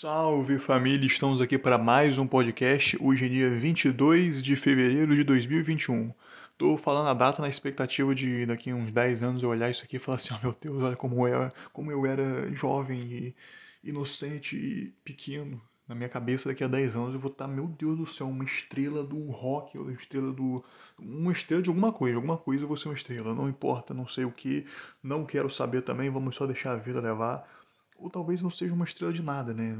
Salve família, estamos aqui para mais um podcast. Hoje é dia 22 de fevereiro de 2021. Tô falando a data na expectativa de daqui uns 10 anos eu olhar isso aqui e falar assim: oh, meu Deus, olha como eu, como eu era jovem e inocente e pequeno. Na minha cabeça, daqui a 10 anos eu vou estar, meu Deus do céu, uma estrela do rock, uma estrela do. Uma estrela de alguma coisa, alguma coisa eu vou ser uma estrela. Não importa, não sei o que, não quero saber também, vamos só deixar a vida levar ou talvez não seja uma estrela de nada, né?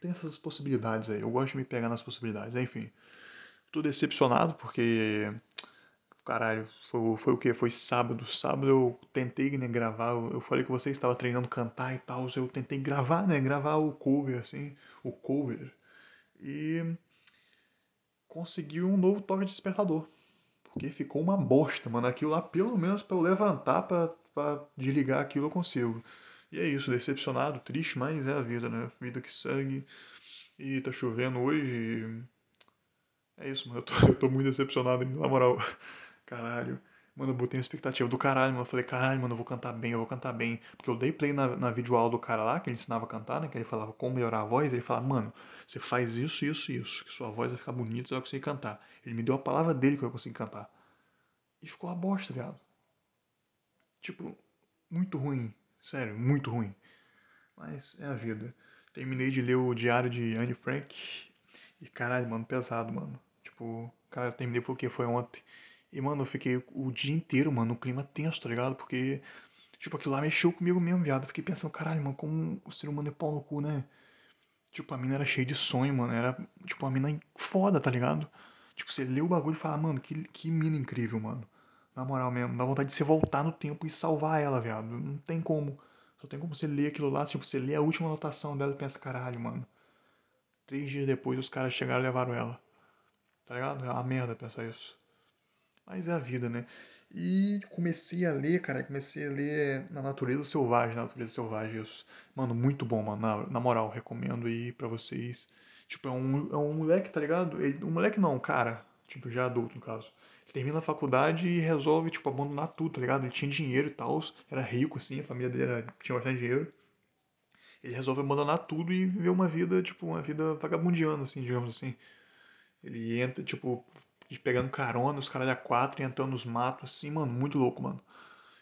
Tem essas possibilidades aí. Eu gosto de me pegar nas possibilidades. Enfim, tô decepcionado porque. Caralho, foi, foi o que? Foi sábado. Sábado eu tentei né, gravar. Eu falei que você estava treinando cantar e tal. Eu tentei gravar, né? Gravar o cover, assim. O cover. E. Consegui um novo toque de despertador. Porque ficou uma bosta, mano. Aquilo lá, pelo menos para eu levantar, para desligar aquilo, eu consigo. E é isso, decepcionado, triste, mas é a vida, né? A vida que segue. E tá chovendo hoje. É isso, mano. Eu tô, eu tô muito decepcionado, na moral. Caralho. Mano, eu botei uma expectativa do caralho, mano. Eu falei, caralho, mano, eu vou cantar bem, eu vou cantar bem. Porque eu dei play na, na videoaula do cara lá, que ele ensinava a cantar, né? Que ele falava como melhorar a voz. Ele falava, mano, você faz isso, isso, isso. Que sua voz vai ficar bonita, você vai conseguir cantar. Ele me deu a palavra dele que eu ia conseguir cantar. E ficou uma bosta, viado. Tipo, muito ruim. Sério, muito ruim. Mas é a vida. Terminei de ler o diário de Anne Frank. E caralho, mano, pesado, mano. Tipo, cara, eu terminei foi o que? Foi ontem. E, mano, eu fiquei o dia inteiro, mano, no clima tenso, tá ligado? Porque, tipo, aquilo lá mexeu comigo mesmo, viado. Eu fiquei pensando, caralho, mano, como o ser humano é pau no cu, né? Tipo, a mina era cheia de sonho, mano. Era, tipo, uma mina foda, tá ligado? Tipo, você lê o bagulho e fala, mano, que, que mina incrível, mano. Na moral mesmo, dá vontade de você voltar no tempo e salvar ela, viado. Não tem como. Só tem como você ler aquilo lá, tipo, você lê a última anotação dela e pensa, caralho, mano. Três dias depois os caras chegaram e levaram ela. Tá ligado? É uma merda pensar isso. Mas é a vida, né? E comecei a ler, cara, comecei a ler Na Natureza Selvagem, Na Natureza Selvagem, isso. Mano, muito bom, mano. Na, na moral, recomendo aí pra vocês. Tipo, é um, é um moleque, tá ligado? Ele, um moleque não, cara, tipo, já adulto no caso. Ele termina a faculdade e resolve, tipo, abandonar tudo, tá ligado? Ele tinha dinheiro e tal, era rico, assim, a família dele era, tinha bastante dinheiro. Ele resolve abandonar tudo e viver uma vida, tipo, uma vida vagabundiana, assim, digamos assim. Ele entra, tipo, pegando carona, os caras a quatro, e entrando nos matos, assim, mano, muito louco, mano.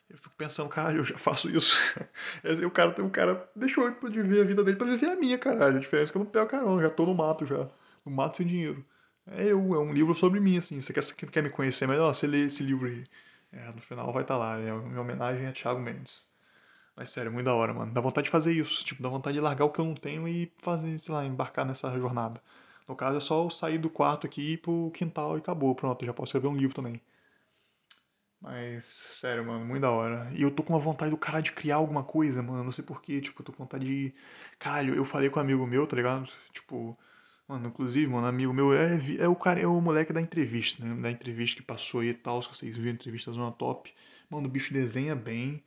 Eu fico pensando, caralho, eu já faço isso. o cara, o cara deixou de viver a vida dele pra viver a minha, caralho. A diferença é que eu não pego carona, já tô no mato já. No mato sem dinheiro. É eu, é um livro sobre mim, assim. Você quer, quer me conhecer melhor? Você lê esse livro aí. É, no final vai estar tá lá. É uma homenagem a Thiago Mendes. Mas sério, muito da hora, mano. Dá vontade de fazer isso. Tipo, dá vontade de largar o que eu não tenho e fazer, sei lá, embarcar nessa jornada. No caso, é só eu sair do quarto aqui e ir pro quintal e acabou. Pronto, já posso escrever um livro também. Mas, sério, mano, muito da hora. E eu tô com uma vontade do cara de criar alguma coisa, mano. Não sei porquê, tipo, eu tô com vontade de. Caralho, eu falei com um amigo meu, tá ligado? Tipo, Mano, inclusive, mano, amigo meu é, é o cara, é o moleque da entrevista, né? Da entrevista que passou aí e tal, se vocês viram a entrevista Zona Top. Mano, o bicho desenha bem.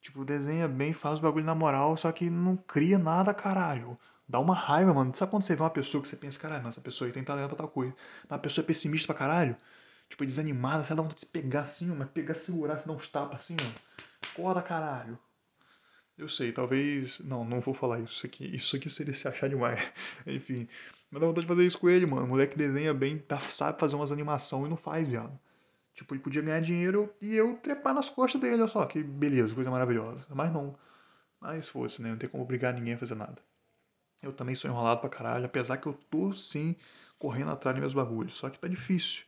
Tipo, desenha bem, faz o bagulho na moral, só que não cria nada, caralho. Dá uma raiva, mano. Sabe quando você vê uma pessoa que você pensa, caralho, essa pessoa aí tem talento pra tal coisa. Mas a pessoa é pessimista pra caralho. Tipo, desanimada, você dá vontade de se pegar assim, mas pegar, segurar, se dar uns tapas assim, ó. Foda, caralho. Eu sei, talvez. Não, não vou falar isso aqui. Isso aqui seria se achar demais. Enfim. Mas dá vontade de fazer isso com ele, mano. O moleque desenha bem, tá, sabe fazer umas animações e não faz, viado. Tipo, ele podia ganhar dinheiro e eu trepar nas costas dele, olha só, que beleza, coisa maravilhosa. Mas não. Mas fosse, né? Não tem como obrigar ninguém a fazer nada. Eu também sou enrolado pra caralho, apesar que eu tô sim correndo atrás dos meus bagulhos. Só que tá difícil.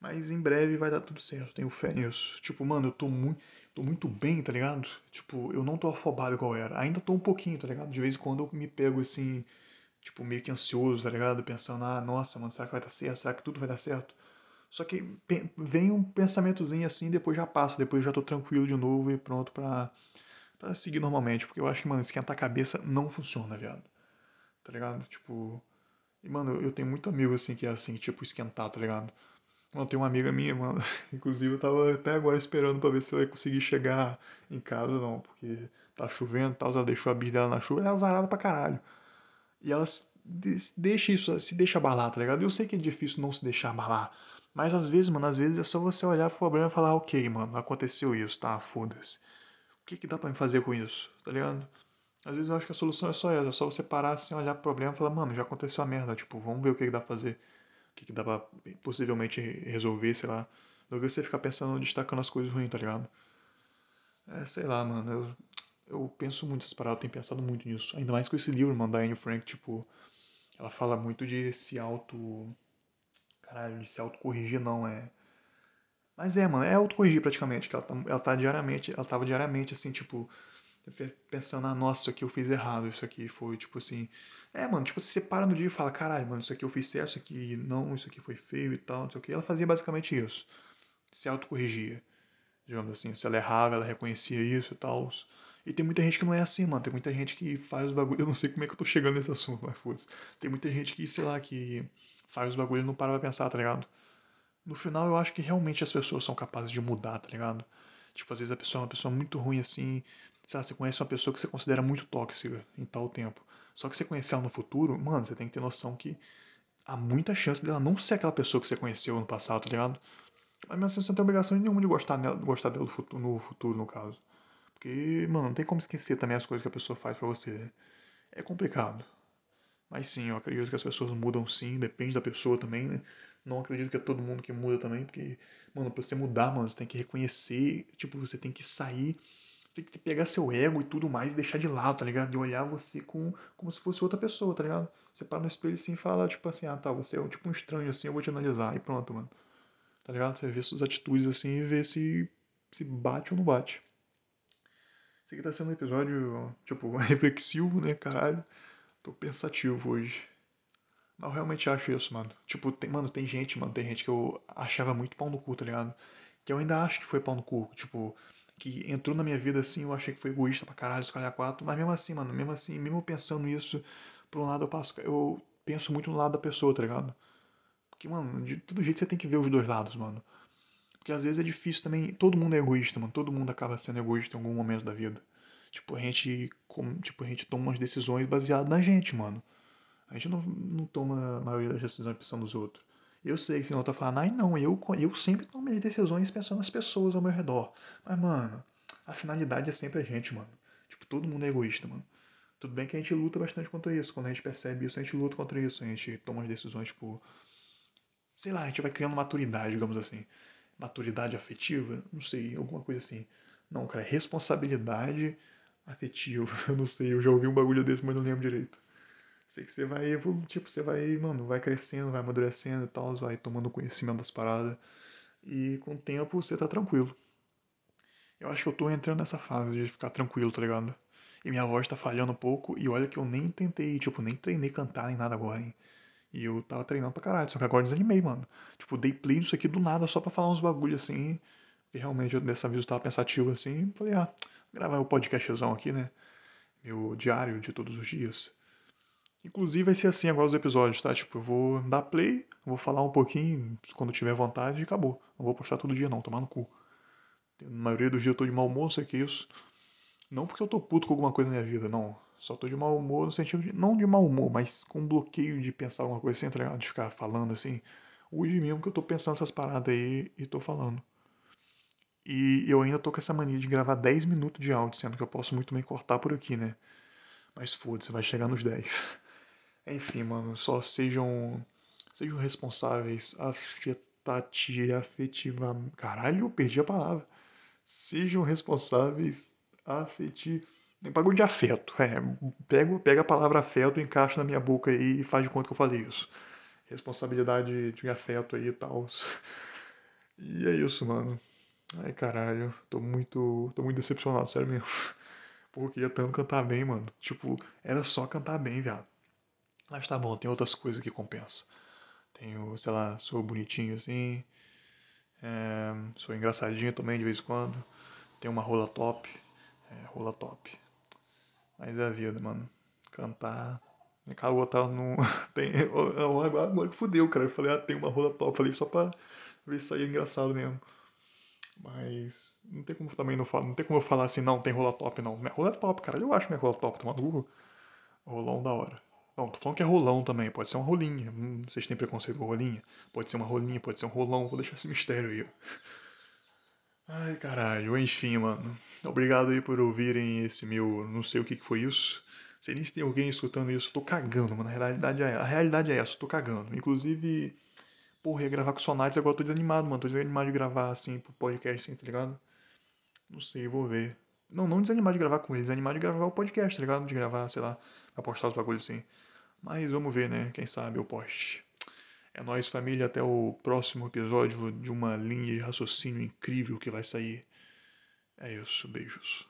Mas em breve vai dar tudo certo, tenho fé nisso. Tipo, mano, eu tô muito, tô muito bem, tá ligado? Tipo, eu não tô afobado igual era. Ainda tô um pouquinho, tá ligado? De vez em quando eu me pego assim, tipo, meio que ansioso, tá ligado? Pensando, ah, nossa, mano, será que vai dar certo? Será que tudo vai dar certo? Só que vem um pensamentozinho assim, depois já passa, depois já tô tranquilo de novo e pronto pra, pra seguir normalmente. Porque eu acho que, mano, esquentar a cabeça não funciona, viado. Tá ligado? Tipo. E, mano, eu tenho muito amigo assim que é assim, tipo, esquentar, tá ligado? Mano, tem uma amiga minha, mano. Inclusive eu tava até agora esperando pra ver se ela ia conseguir chegar em casa não, porque tá chovendo e tal, ela deixou a bicha dela na chuva, ela é azarada pra caralho. E ela deixa isso, se deixa abalar, tá ligado? Eu sei que é difícil não se deixar abalar. Mas às vezes, mano, às vezes é só você olhar pro problema e falar, ok, mano, aconteceu isso, tá, foda-se. O que que dá pra me fazer com isso, tá ligado? Às vezes eu acho que a solução é só essa, é só você parar assim, olhar pro problema e falar, mano, já aconteceu a merda, tipo, vamos ver o que, que dá pra fazer, o que, que dá pra possivelmente resolver, sei lá. Do que você ficar pensando, destacando as coisas ruins, tá ligado? É, sei lá, mano, eu, eu penso muito nessas paradas, eu tenho pensado muito nisso. Ainda mais com esse livro, mano, da Anne Frank, tipo, ela fala muito de se auto. Caralho, de se autocorrigir não, é. Mas é, mano, é autocorrigir praticamente, que ela tá, ela tá diariamente, ela tava diariamente assim, tipo, pensando, ah, nossa, isso aqui eu fiz errado, isso aqui foi, tipo assim. É, mano, tipo, você para no dia e fala, caralho, mano, isso aqui eu fiz certo, isso aqui não, isso aqui foi feio e tal, não sei o que. Ela fazia basicamente isso. Se autocorrigia. Digamos assim, se ela errava, ela reconhecia isso e tal. E tem muita gente que não é assim, mano. Tem muita gente que faz os bagulho. Eu não sei como é que eu tô chegando nesse assunto, mas foda-se. Tem muita gente que, sei lá, que faz os bagulho e não para pra pensar, tá ligado? No final eu acho que realmente as pessoas são capazes de mudar, tá ligado? Tipo, às vezes a pessoa é uma pessoa muito ruim assim, sei lá, você conhece uma pessoa que você considera muito tóxica em tal tempo. Só que você conhecer ela no futuro, mano, você tem que ter noção que há muita chance dela não ser aquela pessoa que você conheceu no passado, tá ligado? Mas mesmo assim você não tem obrigação nenhuma de gostar, nela, gostar dela no futuro, no futuro, no caso. Porque, mano, não tem como esquecer também as coisas que a pessoa faz para você. É complicado. Mas sim, eu acredito que as pessoas mudam sim, depende da pessoa também, né? Não acredito que é todo mundo que muda também, porque, mano, pra você mudar, mano, você tem que reconhecer, tipo, você tem que sair tem que pegar seu ego e tudo mais e deixar de lado, tá ligado? De olhar você com, como se fosse outra pessoa, tá ligado? Você para no espelho assim e fala, tipo assim, ah tá, você é tipo um estranho assim, eu vou te analisar. E pronto, mano. Tá ligado? Você vê suas atitudes assim e vê se, se bate ou não bate. Esse aqui tá sendo um episódio, tipo, reflexivo, né, caralho? Tô pensativo hoje. Mas eu realmente acho isso, mano. Tipo, tem, mano, tem gente, mano, tem gente que eu achava muito pau no cu, tá ligado? Que eu ainda acho que foi pau no cu. Tipo, que entrou na minha vida assim, eu achei que foi egoísta pra caralho, escolher quatro, mas mesmo assim, mano, mesmo assim, mesmo pensando isso, por um lado eu passo, eu penso muito no lado da pessoa, tá ligado? Porque, mano, de todo jeito você tem que ver os dois lados, mano. Porque às vezes é difícil também, todo mundo é egoísta, mano, todo mundo acaba sendo egoísta em algum momento da vida. Tipo, a gente, tipo, a gente toma umas decisões baseadas na gente, mano. A gente não, não toma a maioria das decisões pensando nos outros. Eu sei que você não tá falando, ai não, eu, eu sempre tomo minhas decisões pensando nas pessoas ao meu redor. Mas, mano, a finalidade é sempre a gente, mano. Tipo, todo mundo é egoísta, mano. Tudo bem que a gente luta bastante contra isso. Quando a gente percebe isso, a gente luta contra isso. A gente toma as decisões, tipo. Sei lá, a gente vai criando maturidade, digamos assim. Maturidade afetiva? Não sei, alguma coisa assim. Não, cara, responsabilidade afetiva. Eu não sei, eu já ouvi um bagulho desse, mas não lembro direito. Sei que você vai evoluir, tipo, você vai, mano, vai crescendo, vai amadurecendo e tal, vai tomando conhecimento das paradas. E com o tempo você tá tranquilo. Eu acho que eu tô entrando nessa fase de ficar tranquilo, tá ligado? E minha voz tá falhando um pouco, e olha que eu nem tentei, tipo, nem treinei cantar nem nada agora, hein? E eu tava treinando pra caralho, só que agora desanimei, mano. Tipo, dei play nisso aqui do nada só pra falar uns bagulho assim. E realmente eu, dessa vez eu tava pensativo assim. Falei, ah, gravar o um podcastzão aqui, né? Meu diário de todos os dias. Inclusive vai ser assim agora os episódios, tá? Tipo, eu vou dar play, vou falar um pouquinho quando tiver vontade e acabou. Não vou postar todo dia não, tomar no cu. Na maioria dos dias eu tô de mau humor, não sei o que é isso. Não porque eu tô puto com alguma coisa na minha vida, não. Só tô de mau humor no sentido de. Não de mau humor, mas com bloqueio de pensar alguma coisa assim, tá ligado? De ficar falando assim. Hoje mesmo que eu tô pensando essas paradas aí e tô falando. E eu ainda tô com essa mania de gravar 10 minutos de áudio, sendo que eu posso muito bem cortar por aqui, né? Mas foda-se, vai chegar nos 10. Enfim, mano, só sejam sejam responsáveis afetati, afetiva, caralho, perdi a palavra. Sejam responsáveis afetivamente. Bagulho de afeto, é. Pega, pega a palavra afeto, encaixa na minha boca aí e faz de conta que eu falei isso. Responsabilidade de afeto aí e tal. E é isso, mano. Ai, caralho, tô muito, tô muito decepcionado, sério mesmo. Pô, queria tanto cantar bem, mano. Tipo, era só cantar bem, viado. Mas tá bom, tem outras coisas que compensa. Tenho, sei lá, sou bonitinho assim. É, sou engraçadinho também de vez em quando. Tenho uma rola top. É, rola top. Mas é a vida, mano. Cantar. Acabou, tá no. tem, agora, agora que fudeu, cara. Eu falei, ah, tem uma rola top. Falei só pra ver se saía engraçado mesmo. Mas não tem como também não falar. Não tem como eu falar assim, não, tem rola top, não. Minha rola é top, cara. Eu acho minha rola top, tá maluco? Rolão da hora. Não, tô falando que é rolão também, pode ser uma rolinha. Hum, vocês têm preconceito com rolinha? Pode ser uma rolinha, pode ser um rolão, vou deixar esse mistério aí. Ai, caralho. Enfim, mano. Obrigado aí por ouvirem esse meu. Não sei o que, que foi isso. Sei nem se tem alguém escutando isso. Tô cagando, mano. A realidade é, a realidade é essa. Tô cagando. Inclusive, porra, ia gravar com Sonites. Agora tô desanimado, mano. Tô desanimado de gravar assim pro podcast, assim, tá ligado? Não sei, vou ver. Não, não desanimar de gravar com ele. Desanimar de gravar o podcast, tá ligado? De gravar, sei lá, pra postar os bagulhos assim. Mas vamos ver, né? Quem sabe eu poste. É nóis, família. Até o próximo episódio de uma linha de raciocínio incrível que vai sair. É isso. Beijos.